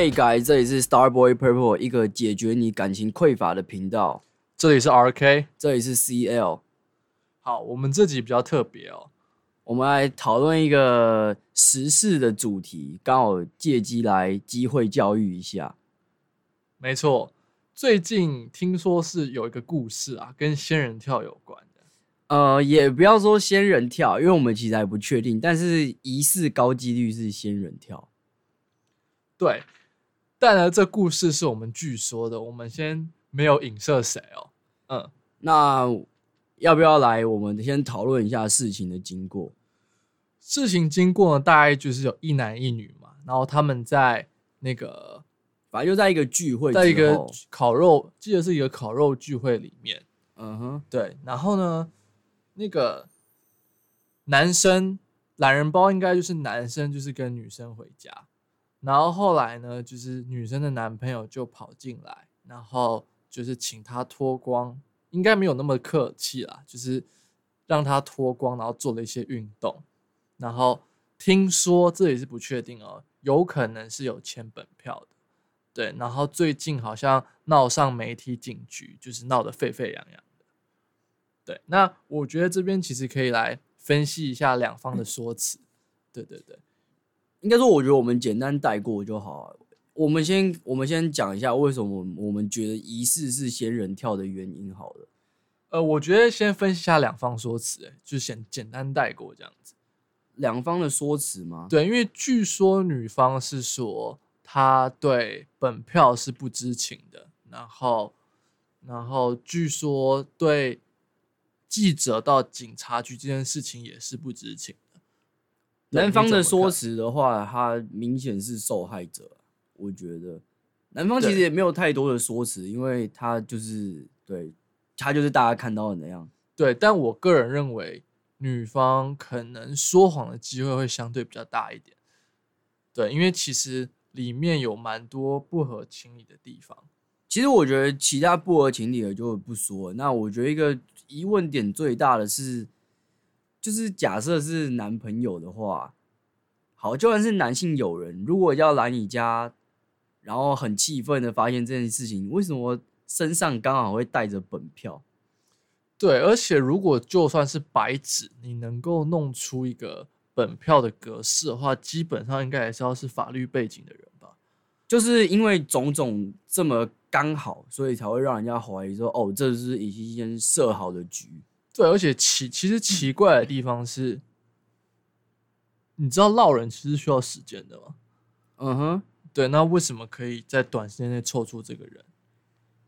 Hey guys，这里是 Starboy Purple，一个解决你感情匮乏的频道。这里是 RK，这里是 CL。好，我们这集比较特别哦，我们来讨论一个时事的主题，刚好借机来机会教育一下。没错，最近听说是有一个故事啊，跟仙人跳有关的。呃，也不要说仙人跳，因为我们其实还不确定，但是疑似高几率是仙人跳。对，但呢，这故事是我们据说的，我们先没有影射谁哦。嗯，那要不要来？我们先讨论一下事情的经过。事情经过呢，大概就是有一男一女嘛，然后他们在那个，反正就在一个聚会，在一个烤肉，记得是一个烤肉聚会里面。嗯哼，对。然后呢，那个男生懒人包应该就是男生，就是跟女生回家。然后后来呢，就是女生的男朋友就跑进来，然后就是请她脱光，应该没有那么客气啦，就是让她脱光，然后做了一些运动。然后听说这也是不确定哦，有可能是有签本票的，对。然后最近好像闹上媒体警局，就是闹得沸沸扬扬的。对，那我觉得这边其实可以来分析一下两方的说辞。对对对。应该说，我觉得我们简单带过就好。我们先，我们先讲一下为什么我们觉得疑似是仙人跳的原因。好了，呃，我觉得先分析一下两方说辞，哎，就先简单带过这样子。两方的说辞吗？对，因为据说女方是说她对本票是不知情的，然后，然后据说对记者到警察局这件事情也是不知情。男方的说辞的话，他明显是受害者。我觉得男方其实也没有太多的说辞，因为他就是对他就是大家看到的那样。对，但我个人认为女方可能说谎的机会会相对比较大一点。对，因为其实里面有蛮多不合情理的地方。其实我觉得其他不合情理的就不说。那我觉得一个疑问点最大的是。就是假设是男朋友的话，好，就算是男性友人，如果要来你家，然后很气愤的发现这件事情，为什么身上刚好会带着本票？对，而且如果就算是白纸，你能够弄出一个本票的格式的话，基本上应该也是要是法律背景的人吧？就是因为种种这么刚好，所以才会让人家怀疑说，哦，这是已经先设好的局。对，而且奇其实奇怪的地方是，你知道闹人其实需要时间的吗？嗯哼，对，那为什么可以在短时间内凑出这个人？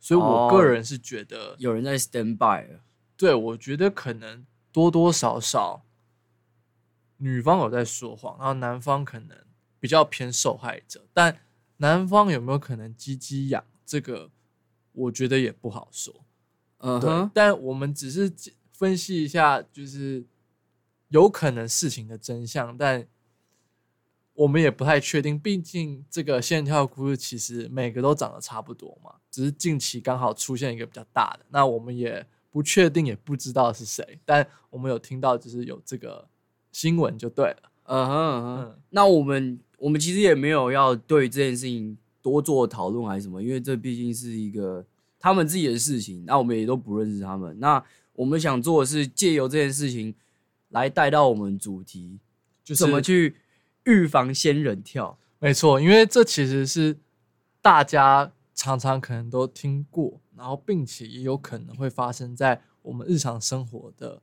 所以我个人是觉得有人在 stand by。对，我觉得可能多多少少女方有在说谎，然后男方可能比较偏受害者，但男方有没有可能鸡鸡痒？这个我觉得也不好说。嗯哼，但我们只是。分析一下，就是有可能事情的真相，但我们也不太确定。毕竟这个线跳故事其实每个都长得差不多嘛，只是近期刚好出现一个比较大的，那我们也不确定，也不知道是谁。但我们有听到，就是有这个新闻就对了。嗯哼，那我们我们其实也没有要对这件事情多做讨论还是什么，因为这毕竟是一个他们自己的事情，那我们也都不认识他们。那我们想做的是借由这件事情来带到我们主题，就是怎么去预防仙人跳。没错，因为这其实是大家常常可能都听过，然后并且也有可能会发生在我们日常生活的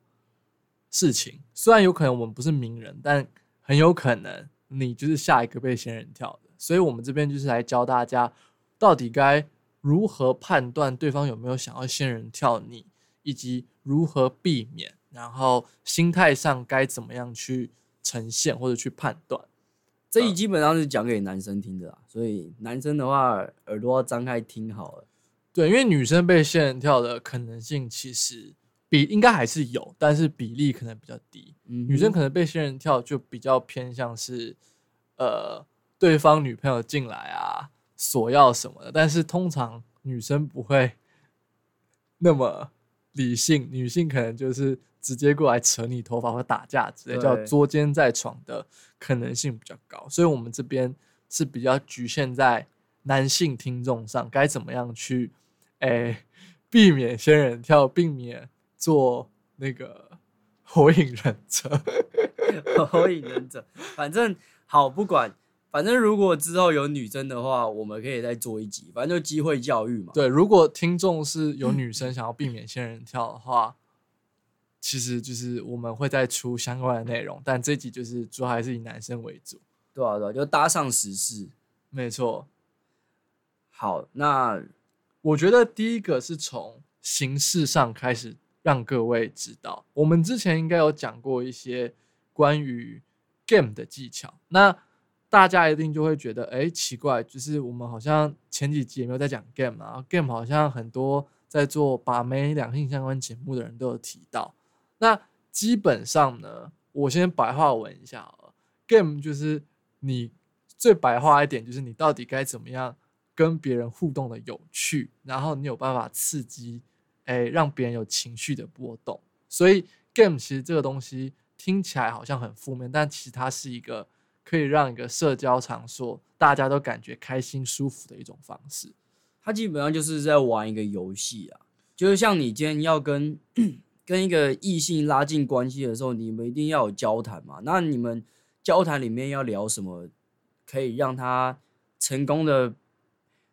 事情。虽然有可能我们不是名人，但很有可能你就是下一个被仙人跳的。所以我们这边就是来教大家，到底该如何判断对方有没有想要仙人跳你。以及如何避免，然后心态上该怎么样去呈现或者去判断，这一基本上是讲给男生听的啦。所以男生的话耳朵要张开听好了。对，因为女生被仙人跳的可能性其实比应该还是有，但是比例可能比较低。女生可能被仙人跳就比较偏向是呃对方女朋友进来啊索要什么的，但是通常女生不会 那么。理性女性可能就是直接过来扯你头发或打架之类，叫捉奸在床的可能性比较高，所以我们这边是比较局限在男性听众上，该怎么样去哎避免仙人跳，避免做那个火影忍者。火影忍者，反正好不管，反正如果之后有女生的话，我们可以再做一集，反正就机会教育嘛。对，如果听众是有女生想要避免仙人跳的话，其实就是我们会再出相关的内容，但这集就是主要还是以男生为主。对啊，对啊，就搭上时事。没错。好，那我觉得第一个是从形式上开始让各位知道，我们之前应该有讲过一些关于 game 的技巧，那大家一定就会觉得，哎，奇怪，就是我们好像前几集也没有在讲 game 啊，game 好像很多在做把妹两性相关节目的人都有提到。那基本上呢，我先白话文一下，game 就是你最白话一点，就是你到底该怎么样。跟别人互动的有趣，然后你有办法刺激，哎，让别人有情绪的波动。所以 game 其实这个东西听起来好像很负面，但其实它是一个可以让一个社交场所大家都感觉开心舒服的一种方式。它基本上就是在玩一个游戏啊，就是像你今天要跟 跟一个异性拉近关系的时候，你们一定要有交谈嘛。那你们交谈里面要聊什么，可以让他成功的。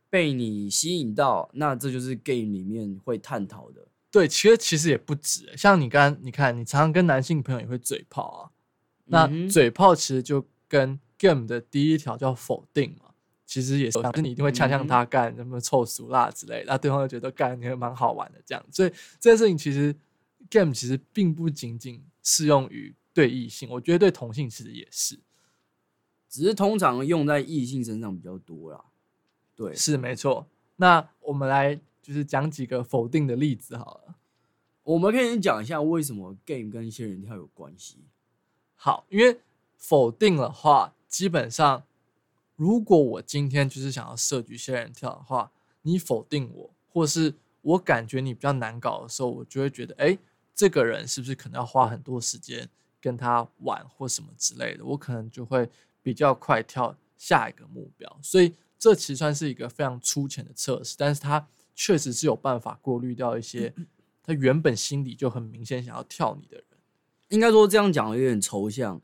被你吸引到，那这就是 game 里面会探讨的。对，其实其实也不止，像你刚你看，你常常跟男性朋友也会嘴炮啊。那嘴炮其实就跟 game 的第一条叫否定嘛，其实也是，就是你一定会呛呛他干什么臭俗辣之类，那对方就觉得干你还蛮好玩的这样。所以这件事情其实 game 其实并不仅仅适用于对异性，我觉得对同性其实也是，只是通常用在异性身上比较多啦。对，是没错。那我们来就是讲几个否定的例子好了。我们可以讲一下为什么 game 跟仙人跳有关系。好，因为否定的话，基本上如果我今天就是想要设局仙人跳的话，你否定我，或是我感觉你比较难搞的时候，我就会觉得，哎，这个人是不是可能要花很多时间跟他玩或什么之类的？我可能就会比较快跳下一个目标。所以。这其实算是一个非常粗浅的测试，但是它确实是有办法过滤掉一些 他原本心里就很明显想要跳你的人。应该说这样讲有点抽象。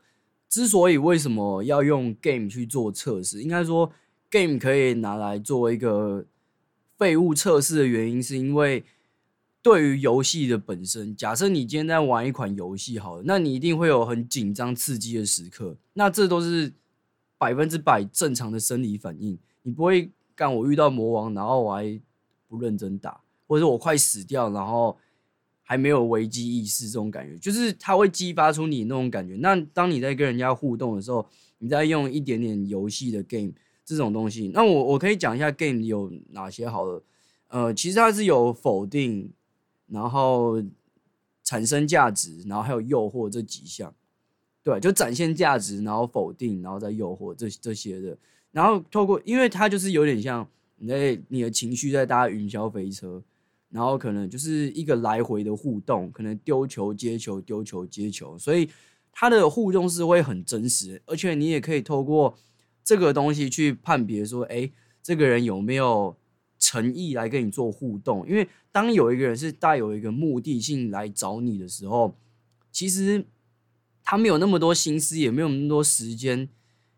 之所以为什么要用 game 去做测试，应该说 game 可以拿来做一个废物测试的原因，是因为对于游戏的本身，假设你今天在玩一款游戏，好了，那你一定会有很紧张刺激的时刻，那这都是百分之百正常的生理反应。你不会干我遇到魔王，然后我还不认真打，或者我快死掉，然后还没有危机意识这种感觉，就是它会激发出你那种感觉。那当你在跟人家互动的时候，你在用一点点游戏的 game 这种东西，那我我可以讲一下 game 有哪些好的。呃，其实它是有否定，然后产生价值，然后还有诱惑这几项。对，就展现价值，然后否定，然后再诱惑这这些的。然后透过，因为它就是有点像你在你的情绪在搭云霄飞车，然后可能就是一个来回的互动，可能丢球接球，丢球接球，所以它的互动是会很真实，而且你也可以透过这个东西去判别说，哎，这个人有没有诚意来跟你做互动？因为当有一个人是带有一个目的性来找你的时候，其实他没有那么多心思，也没有那么多时间。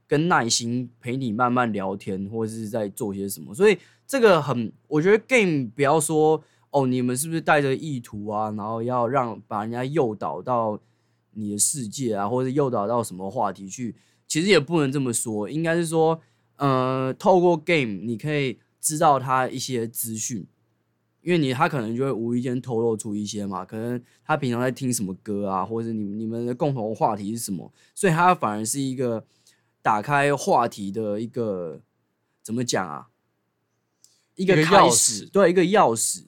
跟耐心陪你慢慢聊天，或者是在做些什么，所以这个很，我觉得 game 不要说哦，你们是不是带着意图啊，然后要让把人家诱导到你的世界啊，或者诱导到什么话题去，其实也不能这么说，应该是说，呃，透过 game 你可以知道他一些资讯，因为你他可能就会无意间透露出一些嘛，可能他平常在听什么歌啊，或者你你们的共同话题是什么，所以他反而是一个。打开话题的一个怎么讲啊？一个钥匙，对，一个钥匙。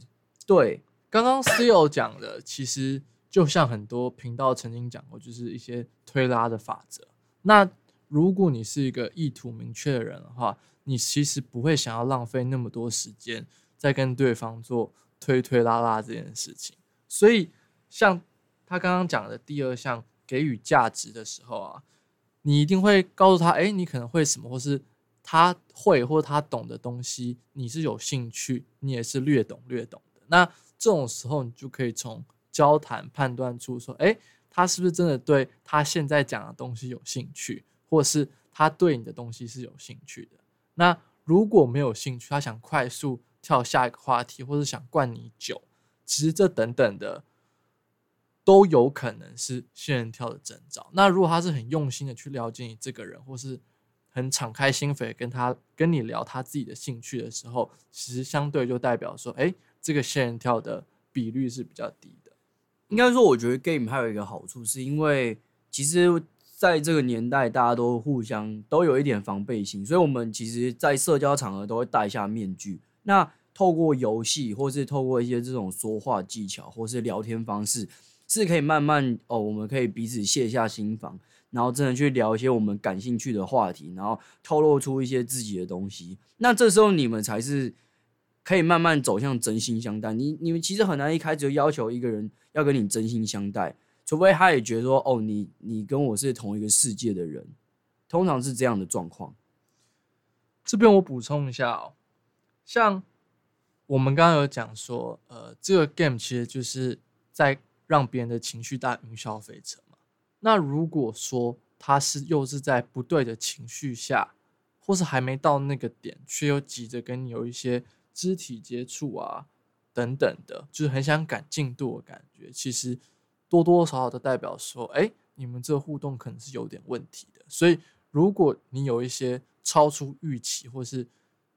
对，刚刚 CEO 讲的，其实就像很多频道曾经讲过，就是一些推拉的法则。那如果你是一个意图明确的人的话，你其实不会想要浪费那么多时间在跟对方做推推拉拉这件事情。所以，像他刚刚讲的第二项，给予价值的时候啊。你一定会告诉他，哎，你可能会什么，或是他会或他懂的东西，你是有兴趣，你也是略懂略懂。那这种时候，你就可以从交谈判断出说，哎，他是不是真的对他现在讲的东西有兴趣，或是他对你的东西是有兴趣的。那如果没有兴趣，他想快速跳下一个话题，或者想灌你酒，其实这等等的都有可能是仙人跳的征兆。那如果他是很用心的去了解你这个人，或是很敞开心扉跟他跟你聊他自己的兴趣的时候，其实相对就代表说，哎，这个仙人跳的比率是比较低的。应该说，我觉得 game 还有一个好处，是因为其实。在这个年代，大家都互相都有一点防备心，所以我们其实，在社交场合都会戴下面具。那透过游戏，或是透过一些这种说话技巧，或是聊天方式，是可以慢慢哦，我们可以彼此卸下心防，然后真的去聊一些我们感兴趣的话题，然后透露出一些自己的东西。那这时候你们才是可以慢慢走向真心相待。你你们其实很难一开始就要求一个人要跟你真心相待。除非他也觉得说，哦，你你跟我是同一个世界的人，通常是这样的状况。这边我补充一下哦，像我们刚刚有讲说，呃，这个 game 其实就是在让别人的情绪大云霄飞车嘛。那如果说他是又是在不对的情绪下，或是还没到那个点，却又急着跟你有一些肢体接触啊等等的，就是很想赶进度的感觉，其实。多多少少的代表说，哎，你们这互动可能是有点问题的。所以，如果你有一些超出预期或是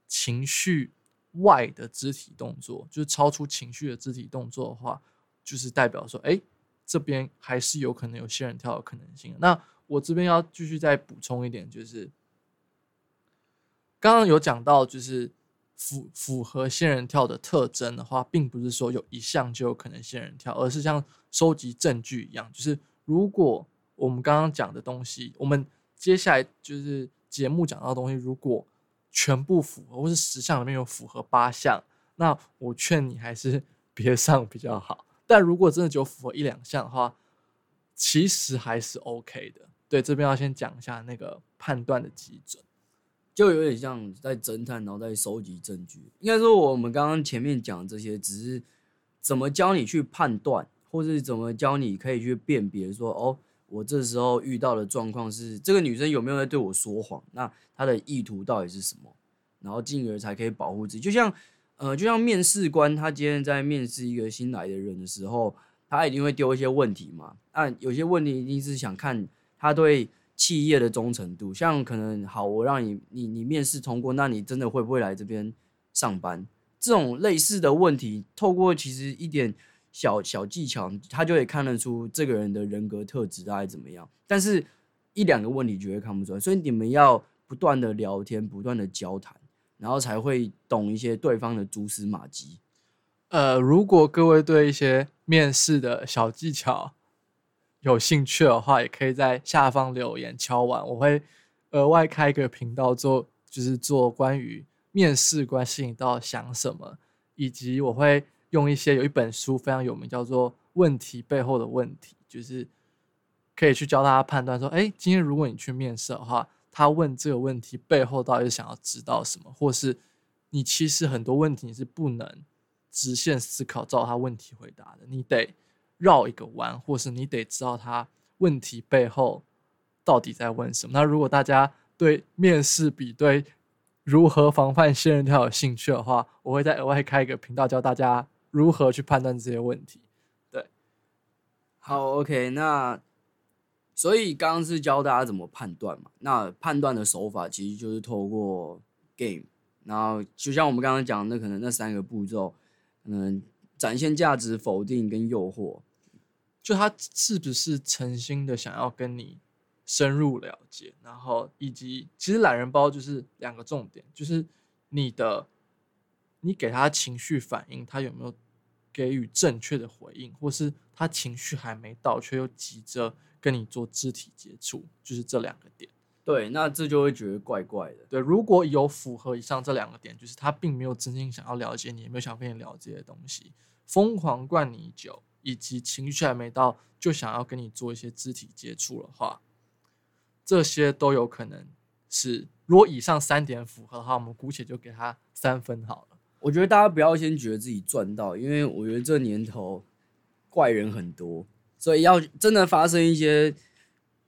情绪外的肢体动作，就是超出情绪的肢体动作的话，就是代表说，哎，这边还是有可能有仙人跳的可能性。那我这边要继续再补充一点，就是刚刚有讲到，就是。符符合仙人跳的特征的话，并不是说有一项就有可能仙人跳，而是像收集证据一样，就是如果我们刚刚讲的东西，我们接下来就是节目讲到的东西，如果全部符合，或是十项里面有符合八项，那我劝你还是 别上比较好。但如果真的就符合一两项的话，其实还是 OK 的。对，这边要先讲一下那个判断的基准。就有点像在侦探，然后在收集证据。应该说，我们刚刚前面讲这些，只是怎么教你去判断，或是怎么教你可以去辨别，说哦，我这时候遇到的状况是这个女生有没有在对我说谎？那她的意图到底是什么？然后进而才可以保护自己。就像呃，就像面试官他今天在面试一个新来的人的时候，他一定会丢一些问题嘛。那有些问题一定是想看他对。企业的忠诚度，像可能好，我让你你你面试通过，那你真的会不会来这边上班？这种类似的问题，透过其实一点小小技巧，他就可以看得出这个人的人格特质大概怎么样。但是一两个问题绝对看不出来，所以你们要不断的聊天，不断的交谈，然后才会懂一些对方的蛛丝马迹。呃，如果各位对一些面试的小技巧，有兴趣的话，也可以在下方留言敲完，我会额外开一个频道做，就是做关于面试官心里到底想什么，以及我会用一些有一本书非常有名，叫做《问题背后的问题》，就是可以去教大家判断说，哎，今天如果你去面试的话，他问这个问题背后到底是想要知道什么，或是你其实很多问题你是不能直线思考照他问题回答的，你得。绕一个弯，或是你得知道他问题背后到底在问什么。那如果大家对面试比对如何防范仙人跳有兴趣的话，我会再额外开一个频道教大家如何去判断这些问题。对，好，OK，那所以刚刚是教大家怎么判断嘛？那判断的手法其实就是透过 game，然后就像我们刚刚讲，那可能那三个步骤，嗯，展现价值、否定跟诱惑。就他是不是诚心的想要跟你深入了解，然后以及其实懒人包就是两个重点，就是你的你给他情绪反应，他有没有给予正确的回应，或是他情绪还没到，却又急着跟你做肢体接触，就是这两个点。对，那这就会觉得怪怪的。对，如果有符合以上这两个点，就是他并没有真心想要了解你，也没有想跟你聊这些东西，疯狂灌你酒。以及情绪还没到就想要跟你做一些肢体接触的话，这些都有可能是，如果以上三点符合的话，我们姑且就给他三分好了。我觉得大家不要先觉得自己赚到，因为我觉得这年头怪人很多，所以要真的发生一些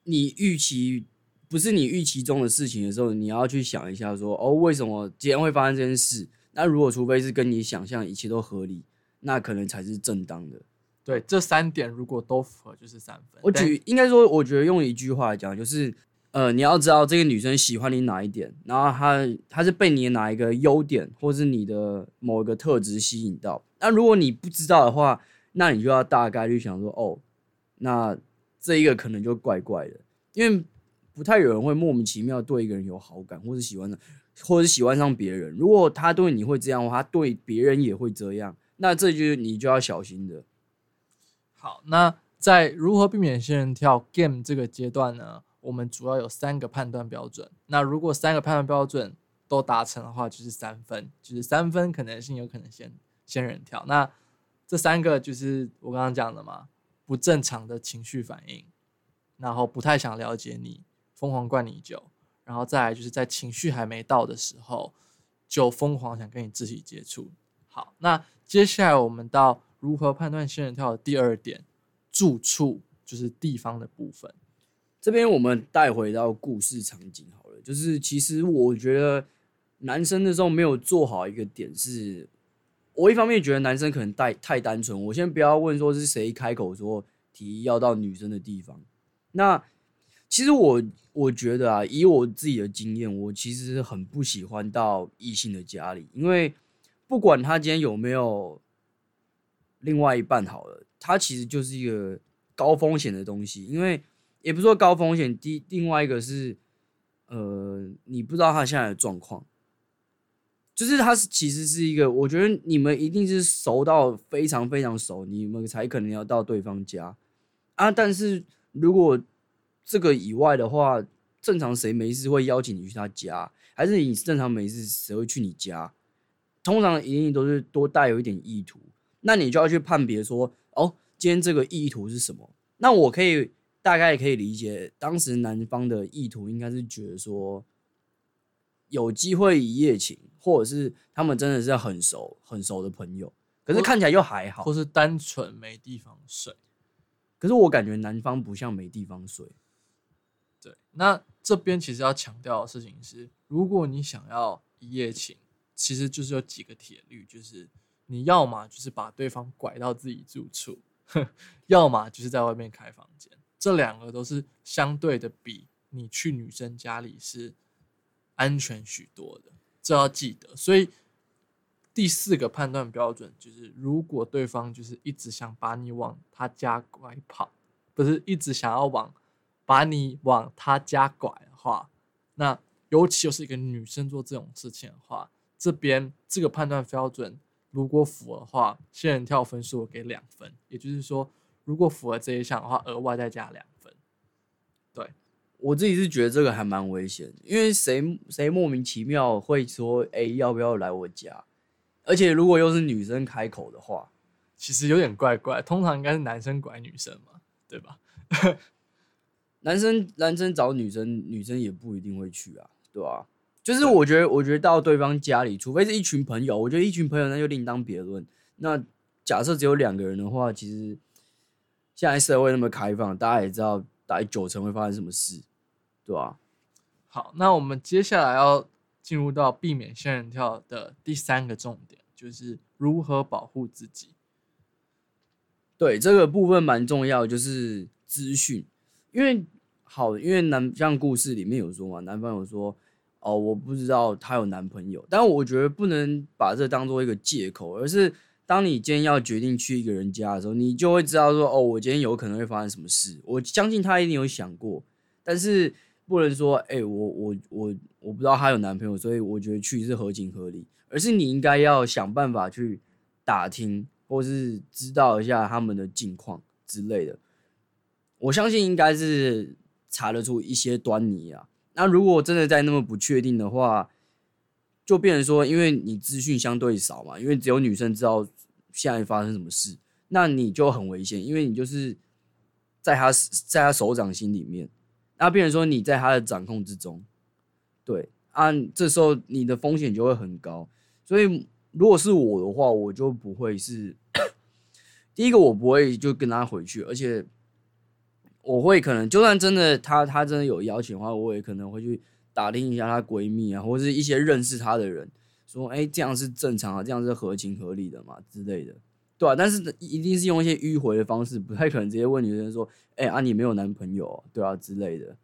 你预期不是你预期中的事情的时候，你要去想一下说，哦，为什么今天会发生这件事？那如果除非是跟你想象一切都合理，那可能才是正当的。对，这三点如果都符合，就是三分。我举应该说，我觉得用一句话来讲，就是呃，你要知道这个女生喜欢你哪一点，然后她她是被你的哪一个优点，或是你的某一个特质吸引到。那如果你不知道的话，那你就要大概率想说，哦，那这一个可能就怪怪的，因为不太有人会莫名其妙对一个人有好感，或是喜欢上，或者喜欢上别人。如果他对你会这样的话，他对别人也会这样，那这就是你就要小心的。好，那在如何避免仙人跳 game 这个阶段呢？我们主要有三个判断标准。那如果三个判断标准都达成的话，就是三分，就是三分可能性有可能仙仙人跳。那这三个就是我刚刚讲的嘛，不正常的情绪反应，然后不太想了解你，疯狂灌你酒，然后再来就是在情绪还没到的时候，就疯狂想跟你肢体接触。好，那接下来我们到。如何判断仙人跳的第二点，住处就是地方的部分。这边我们带回到故事场景好了，就是其实我觉得男生的时候没有做好一个点，是我一方面觉得男生可能太太单纯。我先不要问说是谁开口说提议要到女生的地方，那其实我我觉得啊，以我自己的经验，我其实很不喜欢到异性的家里，因为不管他今天有没有。另外一半好了，它其实就是一个高风险的东西，因为也不说高风险，第另外一个是，呃，你不知道他现在的状况，就是他是其实是一个，我觉得你们一定是熟到非常非常熟，你们才可能要到对方家啊。但是如果这个以外的话，正常谁没事会邀请你去他家，还是你正常没事谁会去你家？通常一定都是多带有一点意图。那你就要去判别说，哦，今天这个意图是什么？那我可以大概可以理解，当时男方的意图应该是觉得说，有机会一夜情，或者是他们真的是很熟很熟的朋友，可是看起来又还好，或是单纯没地方睡。可是我感觉男方不像没地方睡。对，那这边其实要强调的事情是，如果你想要一夜情，其实就是有几个铁律，就是。你要么就是把对方拐到自己住处，要么就是在外面开房间，这两个都是相对的比你去女生家里是安全许多的，这要记得。所以第四个判断标准就是，如果对方就是一直想把你往他家拐跑，不是一直想要往把你往他家拐的话，那尤其又是一个女生做这种事情的话，这边这个判断标准。如果符合的话，仙人跳分数我给两分，也就是说，如果符合这一项的话，额外再加两分。对我自己是觉得这个还蛮危险，因为谁谁莫名其妙会说，哎，要不要来我家？而且如果又是女生开口的话，其实有点怪怪。通常应该是男生拐女生嘛，对吧？男生男生找女生，女生也不一定会去啊，对吧？就是我觉得，我觉得到对方家里，除非是一群朋友，我觉得一群朋友那就另当别论。那假设只有两个人的话，其实现在社会那么开放，大家也知道，大概九成会发生什么事，对吧？好，那我们接下来要进入到避免仙人跳的第三个重点，就是如何保护自己。对这个部分蛮重要，就是资讯，因为好，因为男像故事里面有说嘛，男方有说。哦，我不知道她有男朋友，但我觉得不能把这当做一个借口，而是当你今天要决定去一个人家的时候，你就会知道说，哦，我今天有可能会发生什么事。我相信她一定有想过，但是不能说，哎，我我我我不知道她有男朋友，所以我觉得去是合情合理，而是你应该要想办法去打听，或是知道一下他们的近况之类的。我相信应该是查得出一些端倪啊。那如果真的在那么不确定的话，就变成说，因为你资讯相对少嘛，因为只有女生知道现在发生什么事，那你就很危险，因为你就是在他在他手掌心里面，那变成说你在他的掌控之中，对，按这时候你的风险就会很高。所以如果是我的话，我就不会是 第一个，我不会就跟他回去，而且我会可能就算真的她她真的有邀请的话，我也可能会去打听一下她闺蜜啊，或者是一些认识她的人，说哎、这样是正常啊，这样是合情合理的嘛之类的。对啊，但是一定是用一些迂回的方式，不太可能直接问女生说：“哎、啊，你没有男朋友、对啊之类的。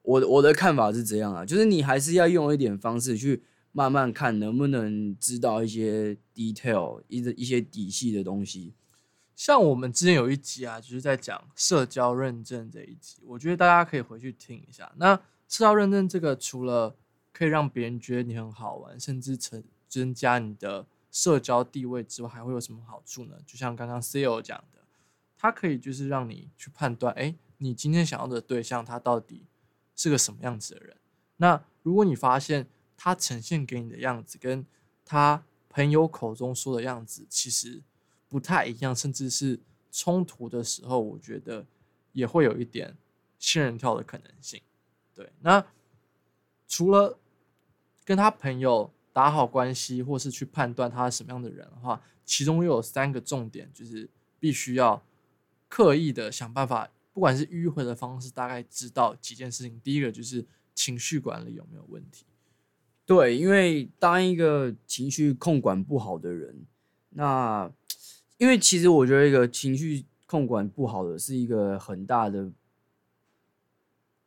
我我的看法是这样啊，就是你还是要用一点方式去慢慢看，能不能知道一些 detail 一一些底细的东西。像我们之前有一集啊，就是在讲社交认证这一集，我觉得大家可以回去听一下。那社交认证这个，除了可以让别人觉得你很好玩，甚至增增加你的社交地位之外，还会有什么好处呢？就像刚刚 CEO 讲的，它可以就是让你去判断，哎，你今天想要的对象他到底是个什么样子的人。那如果你发现他呈现给你的样子跟他朋友口中说的样子其实不太一样，甚至是冲突的时候，我觉得也会有一点仙人跳的可能性。对，那除了跟他朋友打好关系，或是去判断他是什么样的人的话，其中又有三个重点，就是必须要刻意的想办法，不管是迂回的方式，大概知道几件事情。第一个就是情绪管理有没有问题。对，因为当一个情绪控管不好的人，那因为其实我觉得一个情绪控管不好的是一个很大的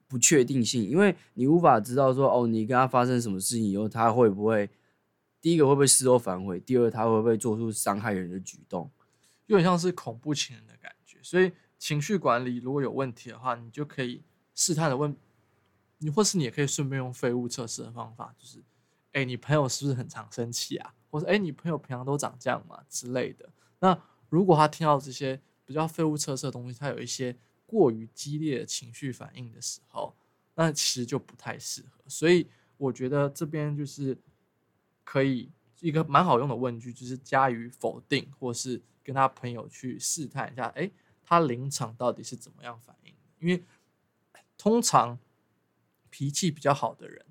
不确定性，因为你无法知道说哦，你跟他发生什么事情以后，他会不会第一个会不会事后反悔，第二他会不会做出伤害人的举动。有点像是恐怖情人的感觉。所以情绪管理如果有问题的话，你就可以试探的问你，或是你也可以顺便用废物测试的方法，就是，哎，你朋友是不是很常生气啊？或者，哎，你朋友平常都长这样嘛之类的。那如果他听到这些比较废物测试的东西，他有一些过于激烈的情绪反应的时候，那其实就不太适合。所以我觉得这边就是可以一个蛮好用的问句，就是加以否定，或是跟他朋友去试探一下，哎，他临场到底是怎么样反应？因为通常脾气比较好的人，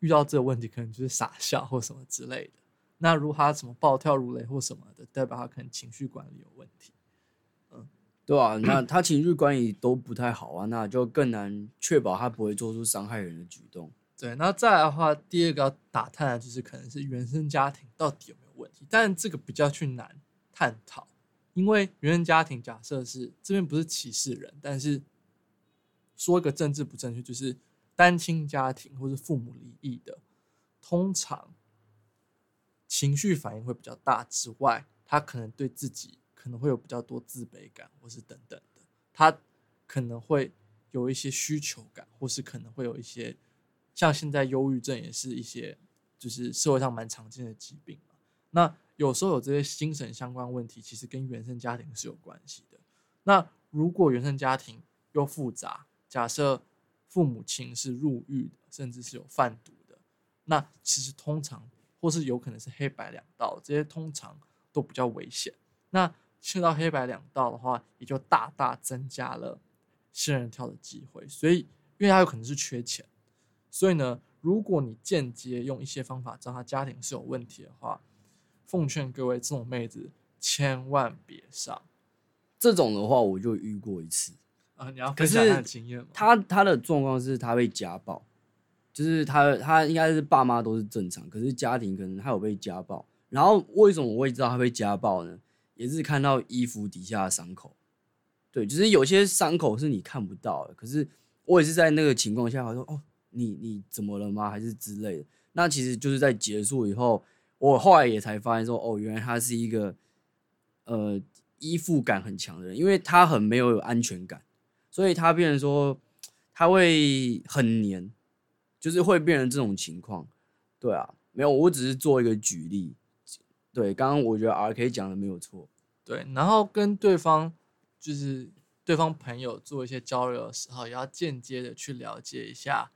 遇到这个问题可能就是傻笑或什么之类的。那如果他什么暴跳如雷或什么的，代表他可能情绪管理有问题。嗯对啊，那他情绪管理都不太好啊，那就更难确保他不会做出伤害人的举动。对，那再来的话，第二个要打探的就是可能是原生家庭到底有没有问题，但这个比较去难探讨，因为原生家庭假设是这边不是歧视人，但是说一个政治不正确，就是单亲家庭或是父母离异的，通常情绪反应会比较大之外，他可能对自己可能会有比较多自卑感，或是等等的，他可能会有一些需求感，或是可能会有一些像现在忧郁症也是一些就是社会上蛮常见的疾病嘛。那有时候有这些精神相关问题，其实跟原生家庭是有关系的。那如果原生家庭又复杂，假设父母亲是入狱的，甚至是有贩毒的，那其实通常或是有可能是黑白两道，这些通常都比较危险。那去到黑白两道的话，也就大大增加了仙人跳的机会。所以，因为他有可能是缺钱，所以呢，如果你间接用一些方法知道他家庭是有问题的话，奉劝各位这种妹子千万别上这种的话，我就遇过一次。啊！你要分享他的经验吗？他他的状况是他被家暴，就是他他应该是爸妈都是正常，可是家庭可能他有被家暴。然后为什么我会知道他被家暴呢？也是看到衣服底下的伤口，对，就是有些伤口是你看不到的，可是我也是在那个情况下，我说哦，你你怎么了吗？还是之类的。那其实就是在结束以后，我后来也才发现说，哦，原来他是一个呃依附感很强的人，因为他很没有安全感。所以他变成说他会很黏，就是会变成这种情况。对啊，没有，我只是做一个举例。对，刚刚我觉得 R K 讲的没有错。对，然后跟对方就是对方朋友做一些交流的时候，也要间接的去了解一下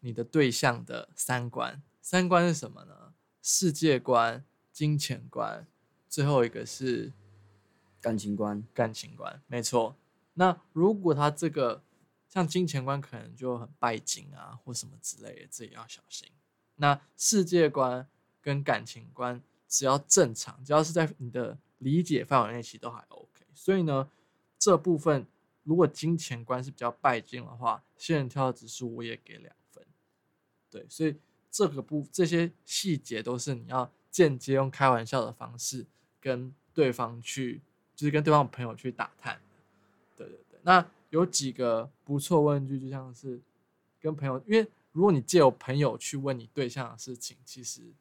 你的对象的三观。三观是什么呢？世界观、金钱观，最后一个是感情观，感情观。没错。那如果他这个像金钱观可能就很拜金啊，或什么之类的，这也要小心。那世界观跟感情观只要正常，只要是在你的理解范围内，其实都还 OK。所以呢，这部分如果金钱观是比较拜金的话，仙人跳的指数我也给两分。对，所以这个部这些细节都是你要间接用开玩笑的方式跟对方去，就是跟对方朋友去打探。对对对，那有几个不错问句，就像是跟朋友，因为如果你借由朋友去问你对象的事情，其实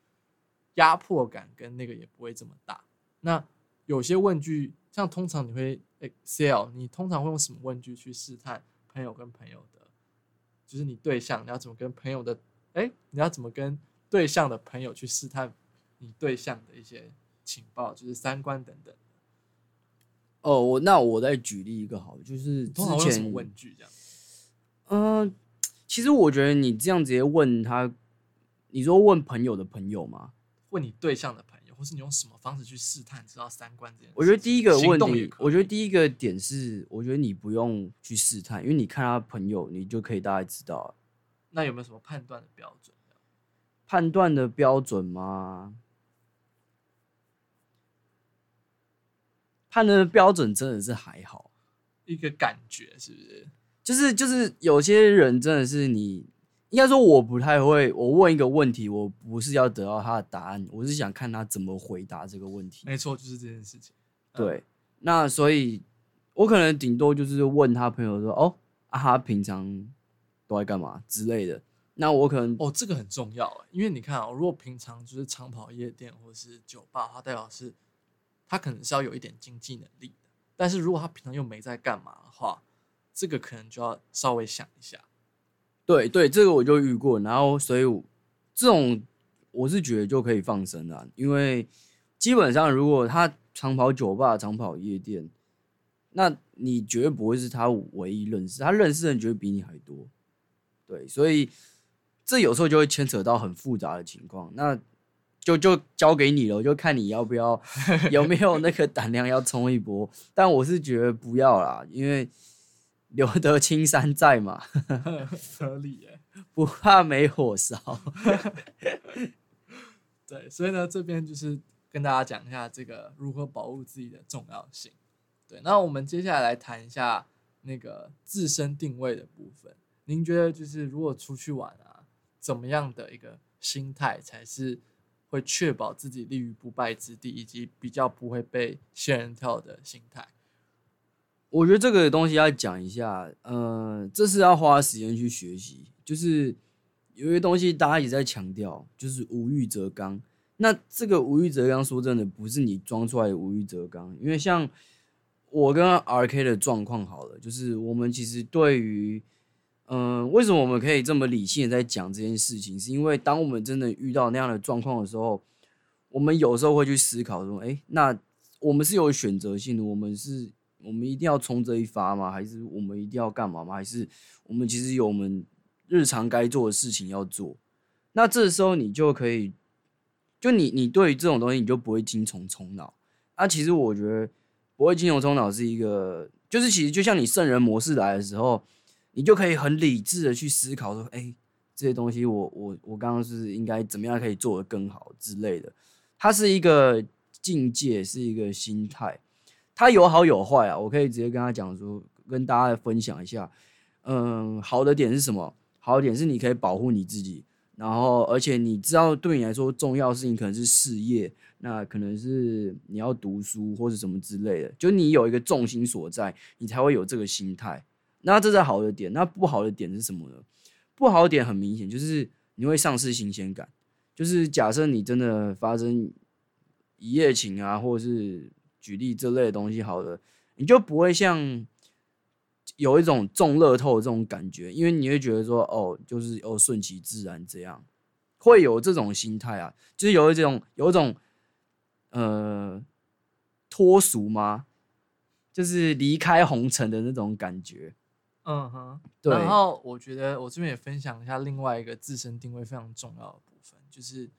压迫感跟那个也不会这么大。那有些问句，像通常你会 Excel，你通常会用什么问句去试探朋友跟朋友的，就是你对象你要怎么跟朋友的。哎，你要怎么跟对象的朋友去试探你对象的一些情报，就是三观等等？哦，我那我再举例一个好了，就是之前问句这样。嗯，其实我觉得你这样直接问他，你说问朋友的朋友吗？问你对象的朋友，或是你用什么方式去试探知道三观这件事？我觉得第一个问题，我觉得第一个点是，我觉得你不用去试探，因为你看他朋友，你就可以大概知道。那有没有什么判断的标准？判断的标准吗？判断的标准真的是还好，一个感觉是不是？就是就是有些人真的是你，应该说我不太会。我问一个问题，我不是要得到他的答案，我是想看他怎么回答这个问题。没错，就是这件事情。对，那所以，我可能顶多就是问他朋友说：“哦，啊，他平常。”都在干嘛之类的？那我可能哦，这个很重要，因为你看啊，如果平常就是长跑夜店或者是酒吧，它代表是他可能是要有一点经济能力的。但是如果他平常又没在干嘛的话，这个可能就要稍微想一下。对对，这个我就遇过，然后所以这种我是觉得就可以放生了，因为基本上如果他长跑酒吧、长跑夜店，那你绝对不会是他唯一认识，他认识的人绝对比你还多。对，所以这有时候就会牵扯到很复杂的情况，那就就交给你了，就看你要不要，有没有那个胆量要冲一波。但我是觉得不要啦，因为留得青山在嘛，合理耶，不怕没火烧。对，所以呢，这边就是跟大家讲一下这个如何保护自己的重要性。对，那我们接下来来谈一下那个自身定位的部分。您觉得就是如果出去玩啊，怎么样的一个心态才是会确保自己立于不败之地，以及比较不会被仙人跳的心态？我觉得这个东西要讲一下，呃，这是要花时间去学习。就是有些东西大家也在强调，就是无欲则刚。那这个无欲则刚，说真的，不是你装出来的无欲则刚。因为像我跟 R K 的状况好了，就是我们其实对于嗯，为什么我们可以这么理性的在讲这件事情？是因为当我们真的遇到那样的状况的时候，我们有时候会去思考说：，哎，那我们是有选择性的，我们是，我们一定要冲这一发吗？还是我们一定要干嘛吗？还是我们其实有我们日常该做的事情要做？那这时候你就可以，就你你对于这种东西你就不会精虫充脑。那其实我觉得不会精虫充脑是一个，就是其实就像你圣人模式来的时候。你就可以很理智的去思考说，哎，这些东西我我我刚刚是应该怎么样可以做得更好之类的。它是一个境界，是一个心态，它有好有坏啊。我可以直接跟他讲说，跟大家分享一下。嗯，好的点是什么？好的点是你可以保护你自己，然后而且你知道对你来说重要的事情可能是事业，那可能是你要读书或者什么之类的，就你有一个重心所在，你才会有这个心态。那这是好的点，那不好的点是什么呢？不好的点很明显，就是你会丧失新鲜感。就是假设你真的发生一夜情啊，或者是举例这类的东西，好了，你就不会像有一种中乐透这种感觉，因为你会觉得说，哦，就是哦顺其自然这样，会有这种心态啊，就是有一种有一种呃脱俗吗？就是离开红尘的那种感觉。嗯哼，对。然后我觉得我这边也分享一下另外一个自身定位非常重要的部分，就是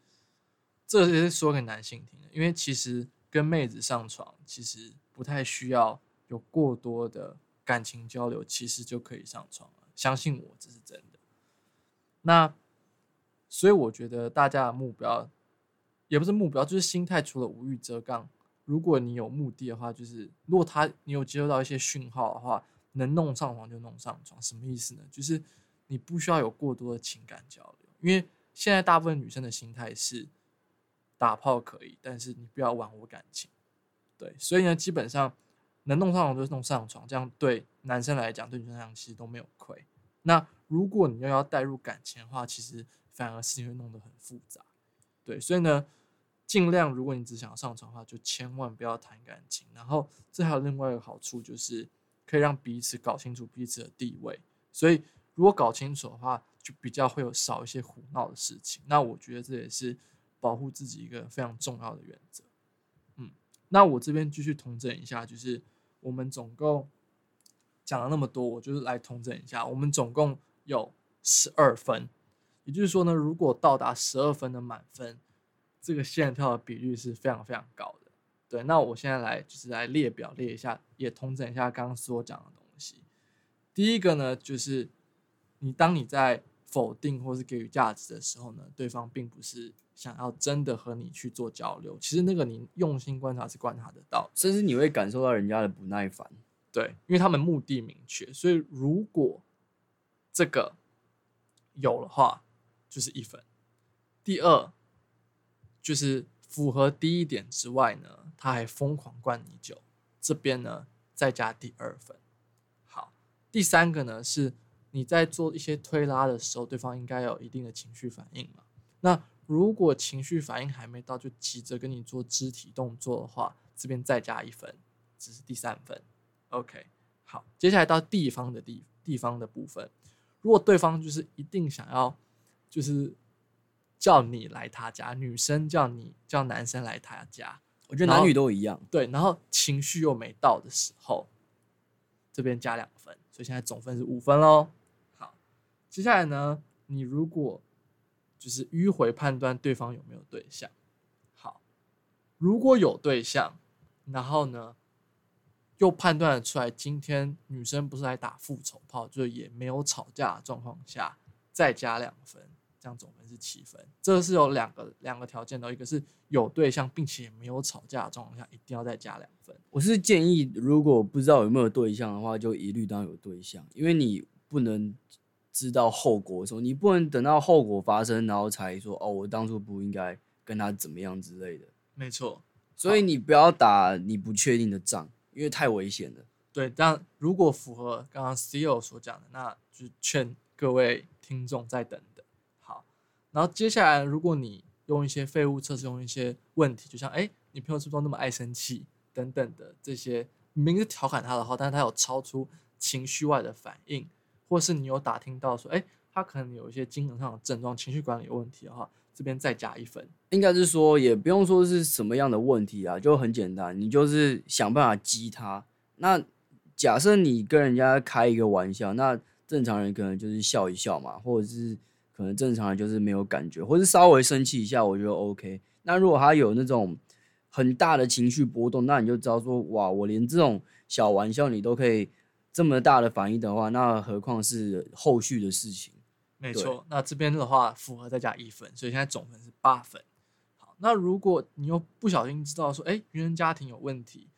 这也是说给男性听的，因为其实跟妹子上床，其实不太需要有过多的感情交流，其实就可以上床了。相信我，这是真的。那所以我觉得大家的目标也不是目标，就是心态。除了无欲则刚，如果你有目的的话，就是如果他你有接收到一些讯号的话，能弄上床就弄上床。什么意思呢？就是你不需要有过多的情感交流，因为现在大部分女生的心态是打炮可以，但是你不要玩我感情。对，所以呢，基本上能弄上床就弄上床，这样对男生来讲，对女生来讲其实都没有亏。那如果你又要带入感情的话，其实反而事情会弄得很复杂。对，所以呢，尽量如果你只想要上床的话，就千万不要谈感情。然后这还有另外一个好处，就是可以让彼此搞清楚彼此的地位。所以如果搞清楚的话，就比较会有少一些胡闹的事情。那我觉得这也是保护自己一个非常重要的原则。嗯，那我这边继续统整一下，就是我们总共讲了那么多，我就是来统整一下，我们总共。有十二分，也就是说呢，如果到达十二分的满分，这个线跳的比率是非常非常高的。对，那我现在来就是来列表列一下，也统整一下刚刚所讲的东西。第一个呢，就是你当你在否定或是给予价值的时候呢，对方并不是想要真的和你去做交流。其实那个你用心观察是观察得到，甚至你会感受到人家的不耐烦。对，因为他们目的明确，所以如果这个有的话就是一分。第二就是符合第一点之外呢，他还疯狂灌你酒，这边呢再加第二分。好，第三个呢是你在做一些推拉的时候，对方应该有一定的情绪反应嘛。那如果情绪反应还没到，就急着跟你做肢体动作的话，这边再加一分，这是第三分。OK，好，接下来到地方的地地方的部分。如果对方就是一定想要，就是叫你来他家，女生叫你叫男生来他家，我觉得男女都一样。对，然后情绪又没到的时候，这边加两分，所以现在总分是五分喽。好，接下来呢，你如果就是迂回判断对方有没有对象，好，如果有对象，然后呢？又判断出来，今天女生不是来打复仇炮，就也没有吵架的状况下，再加两分，这样总分是七分。这是有两个两个条件的，一个是有对象并且没有吵架的状况下，一定要再加两分。我是建议，如果不知道有没有对象的话，就一律当有对象，因为你不能知道后果的时候，你不能等到后果发生，然后才说哦，我当初不应该跟他怎么样之类的。没错，所以你不要打你不确定的仗。因为太危险了。对，但如果符合刚刚 CEO 所讲的，那就劝各位听众再等然后接下来，如果你用一些废物测试，用一些问题，就像哎，你朋友是不是那么爱生气等等的这些，明是调侃他的话，但是他有超出情绪外的反应，或是你有打听到说，哎，他可能有一些精神上的症状，情绪管理有问题的话。这边再加一分，应该是说也不用说是什么样的问题啊，就很简单，你就是想办法激他。那假设你跟人家开一个玩笑，那正常人可能就是笑一笑嘛，或者是可能正常人就是没有感觉，或是稍微生气一下，我觉得 OK。那如果他有那种很大的情绪波动，那你就知道说，哇，我连这种小玩笑你都可以这么大的反应的话，那何况是后续的事情。没错，那这边的话符合再加一分，所以现在总分是八分。好，那如果你又不小心知道说，哎，原生家庭有问题，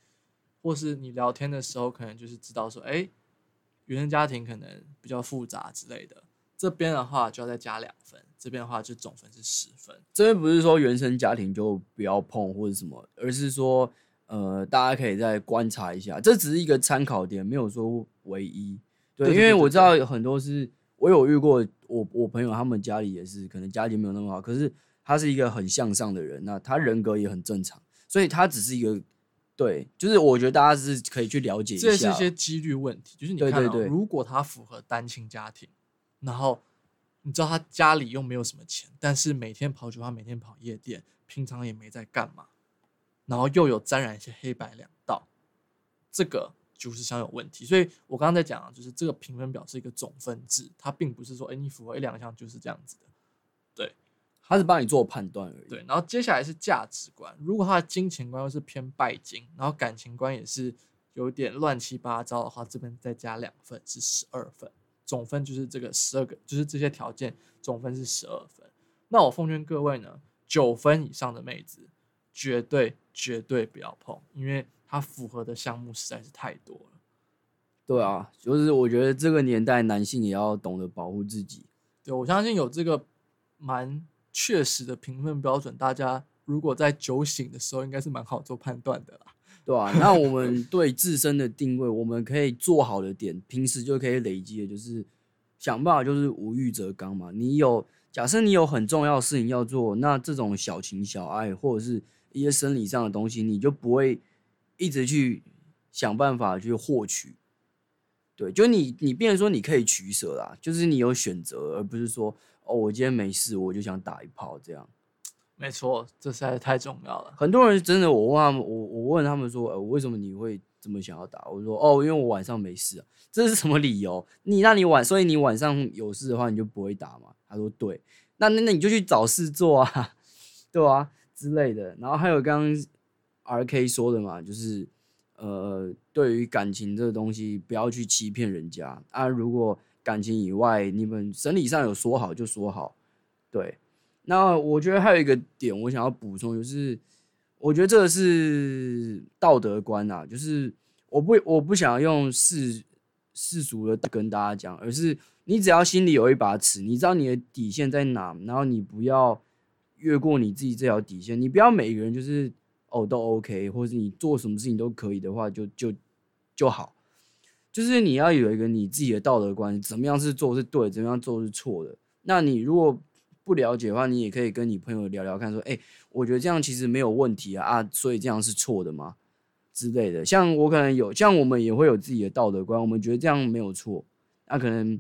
或是你聊天的时候可能就是知道说，哎，原生家庭可能比较复杂之类的，这边的话就要再加两分。这边的话就总分是十分。这边不是说原生家庭就不要碰或者什么，而是说，呃，大家可以再观察一下，这只是一个参考点，没有说唯一。对，因为我知道有很多是。我有遇过，我我朋友他们家里也是，可能家境没有那么好，可是他是一个很向上的人，那他人格也很正常，所以他只是一个，对，就是我觉得大家是可以去了解一下，这是一些几率问题，就是你看，如果他符合单亲家庭，然后你知道他家里又没有什么钱，但是每天跑酒吧，每天跑夜店，平常也没在干嘛，然后又有沾染一些黑白两道，这个。就是相有问题，所以我刚刚在讲，就是这个评分表是一个总分制，它并不是说，哎，你符合一两项就是这样子的，对，它是帮你做判断而已。对，然后接下来是价值观，如果他的金钱观又是偏拜金，然后感情观也是有点乱七八糟的话，这边再加两份是十二分。总分就是这个十二个，就是这些条件总分是十二分。那我奉劝各位呢，九分以上的妹子绝对绝对不要碰，因为它符合的项目实在是太多了。对啊，就是我觉得这个年代男性也要懂得保护自己。对我相信有这个蛮确实的评分标准，大家如果在酒醒的时候，应该是蛮好做判断的啦。对啊，那我们对自身的定位，我们可以做好的点，平时就可以累积的，就是想办法，就是无欲则刚嘛。你有假设你有很重要的事情要做，那这种小情小爱或者是一些生理上的东西，你就不会一直去想办法去获取。对，就你你变成说你可以取舍啦，就是你有选择，而不是说哦，我今天没事，我就想打一炮这样。没错，这实在是太重要了。很多人真的，我问他们，我我问他们说，呃，为什么你会这么想要打？我说，哦，因为我晚上没事啊。这是什么理由？你那你晚，所以你晚上有事的话，你就不会打嘛？他说，对。那那那你就去找事做啊，对啊之类的。然后还有刚刚 R K 说的嘛，就是呃，对于感情这个东西，不要去欺骗人家啊。如果感情以外，你们生理上有说好就说好，对。那我觉得还有一个点，我想要补充，就是我觉得这个是道德观啊，就是我不我不想用世世俗的跟大家讲，而是你只要心里有一把尺，你知道你的底线在哪，然后你不要越过你自己这条底线，你不要每个人就是哦都 OK，或者你做什么事情都可以的话，就就就好，就是你要有一个你自己的道德观，怎么样是做是对，怎么样做是错的，那你如果。不了解的话，你也可以跟你朋友聊聊看，说，哎，我觉得这样其实没有问题啊，啊，所以这样是错的吗？之类的。像我可能有，像我们也会有自己的道德观，我们觉得这样没有错，那可能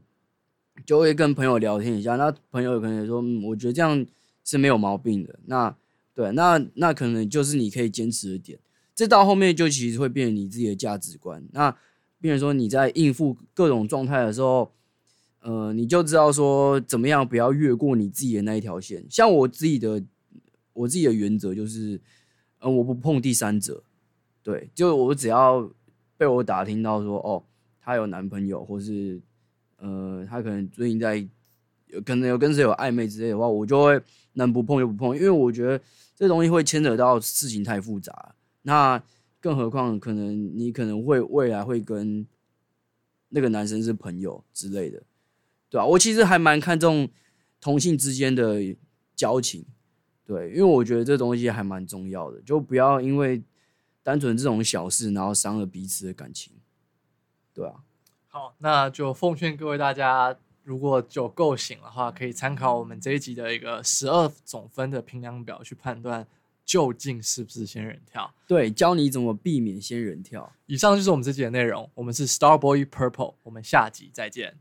就会跟朋友聊天一下，那朋友可能说，嗯，我觉得这样是没有毛病的。那对，那那可能就是你可以坚持的点。这到后面就其实会变成你自己的价值观。那，变成说你在应付各种状态的时候。呃，你就知道说怎么样不要越过你自己的那一条线。像我自己的，我自己的原则就是，呃，我不碰第三者。对，就我只要被我打听到说，哦，她有男朋友，或是呃，她可能最近在，可能有跟谁有暧昧之类的话，我就会能不碰就不碰，因为我觉得这东西会牵扯到事情太复杂。那更何况可能你可能会未来会跟那个男生是朋友之类的。对吧？我其实还蛮看重同性之间的交情，对，因为我觉得这东西还蛮重要的，就不要因为单纯这种小事，然后伤了彼此的感情，对啊。好，那就奉劝各位大家，如果酒够醒的话，可以参考我们这一集的一个十二总分的评量表去判断究竟是不是仙人跳。对，教你怎么避免仙人跳。以上就是我们这集的内容，我们是 Star Boy Purple，我们下集再见。